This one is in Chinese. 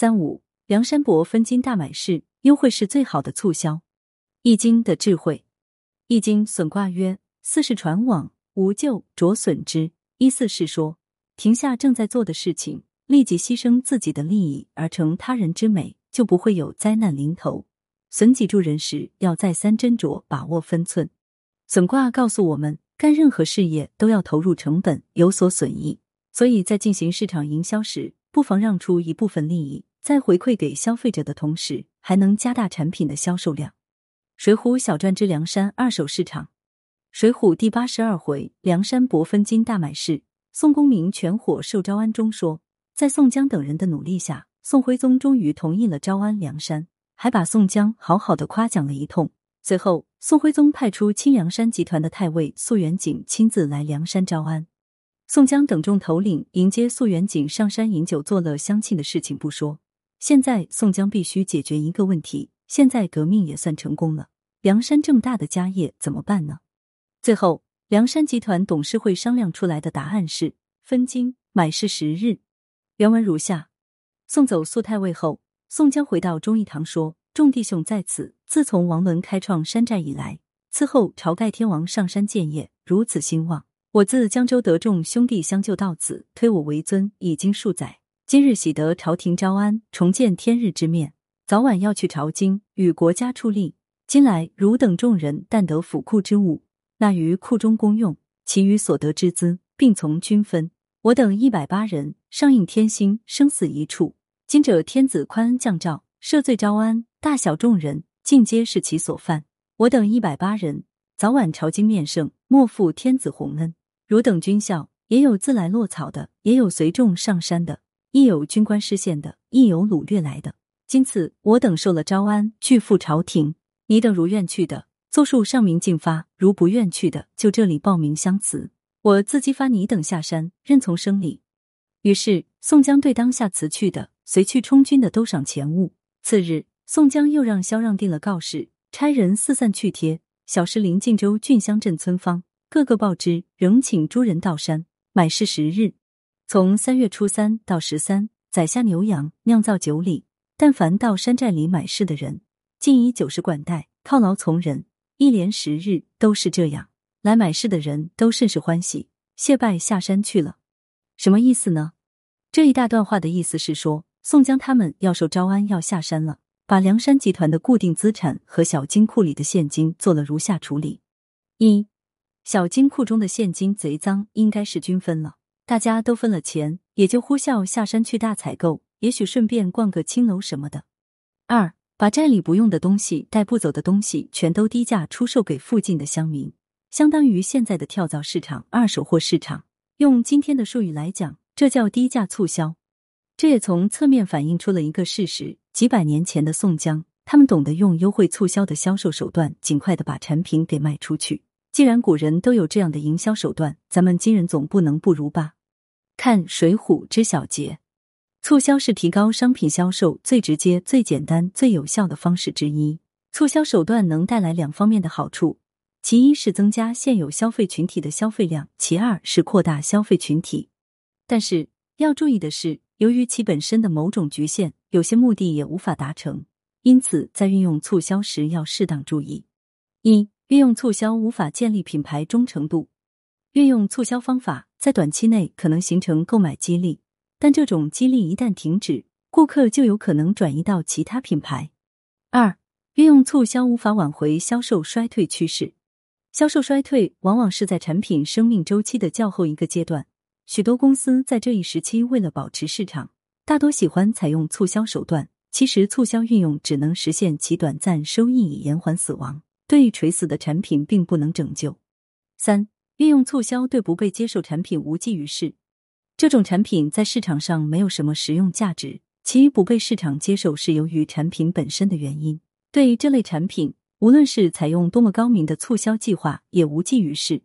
三五，梁山伯分金大买市，优惠是最好的促销。易经的智慧，易经损卦曰：“四是传往，无咎，着损之。”意思是说，停下正在做的事情，立即牺牲自己的利益而成他人之美，就不会有灾难临头。损己助人时，要再三斟酌，把握分寸。损卦告诉我们，干任何事业都要投入成本，有所损益。所以在进行市场营销时，不妨让出一部分利益，在回馈给消费者的同时，还能加大产品的销售量。水浒小传之梁山二手市场，水浒第八十二回，梁山伯分金大买市，宋公明全火受招安中说，在宋江等人的努力下，宋徽宗终于同意了招安梁山，还把宋江好好的夸奖了一通。随后，宋徽宗派出清梁山集团的太尉素元景亲自来梁山招安。宋江等众头领迎接素元景上山饮酒作乐相庆的事情不说，现在宋江必须解决一个问题：现在革命也算成功了，梁山这么大的家业怎么办呢？最后，梁山集团董事会商量出来的答案是分金买市十日。原文如下：送走苏太尉后，宋江回到忠义堂说：“众弟兄在此，自从王伦开创山寨以来，伺候晁盖天王上山建业，如此兴旺。”我自江州得众兄弟相救到此，推我为尊，已经数载。今日喜得朝廷招安，重见天日之面，早晚要去朝京与国家出力。今来汝等众人但得府库之物，纳于库中公用，其余所得之资，并从均分。我等一百八人，上应天心，生死一处。今者天子宽恩降诏，赦罪招安，大小众人尽皆是其所犯。我等一百八人，早晚朝京面圣，莫负天子洪恩。汝等军校也有自来落草的，也有随众上山的，亦有军官失陷的，亦有掳掠来的。今次我等受了招安，拒赴朝廷。你等如愿去的，奏述上明进发；如不愿去的，就这里报名相辞。我自激发你等下山，任从生理。于是宋江对当下辞去的、随去充军的都赏钱物。次日，宋江又让萧让定了告示，差人四散去贴，小石林晋州郡乡镇村坊。各个报之，仍请诸人到山买市十日，从三月初三到十三，宰下牛羊，酿造酒礼。但凡到山寨里买市的人，尽以酒食管待，犒劳从人。一连十日都是这样，来买市的人都甚是欢喜，谢拜下山去了。什么意思呢？这一大段话的意思是说，宋江他们要受招安，要下山了，把梁山集团的固定资产和小金库里的现金做了如下处理：一。小金库中的现金贼赃，应该是均分了。大家都分了钱，也就呼啸下山去大采购，也许顺便逛个青楼什么的。二，把寨里不用的东西、带不走的东西，全都低价出售给附近的乡民，相当于现在的跳蚤市场、二手货市场。用今天的术语来讲，这叫低价促销。这也从侧面反映出了一个事实：几百年前的宋江，他们懂得用优惠促销的销售手段，尽快的把产品给卖出去。既然古人都有这样的营销手段，咱们今人总不能不如吧？看《水浒》之小节，促销是提高商品销售最直接、最简单、最有效的方式之一。促销手段能带来两方面的好处：其一是增加现有消费群体的消费量，其二是扩大消费群体。但是要注意的是，由于其本身的某种局限，有些目的也无法达成，因此在运用促销时要适当注意。一运用促销无法建立品牌忠诚度，运用促销方法在短期内可能形成购买激励，但这种激励一旦停止，顾客就有可能转移到其他品牌。二、运用促销无法挽回销售衰退趋势，销售衰退往往是在产品生命周期的较后一个阶段，许多公司在这一时期为了保持市场，大多喜欢采用促销手段。其实，促销运用只能实现其短暂收益，以延缓死亡。对于垂死的产品，并不能拯救。三、运用促销对不被接受产品无济于事。这种产品在市场上没有什么实用价值，其不被市场接受是由于产品本身的原因。对于这类产品，无论是采用多么高明的促销计划，也无济于事。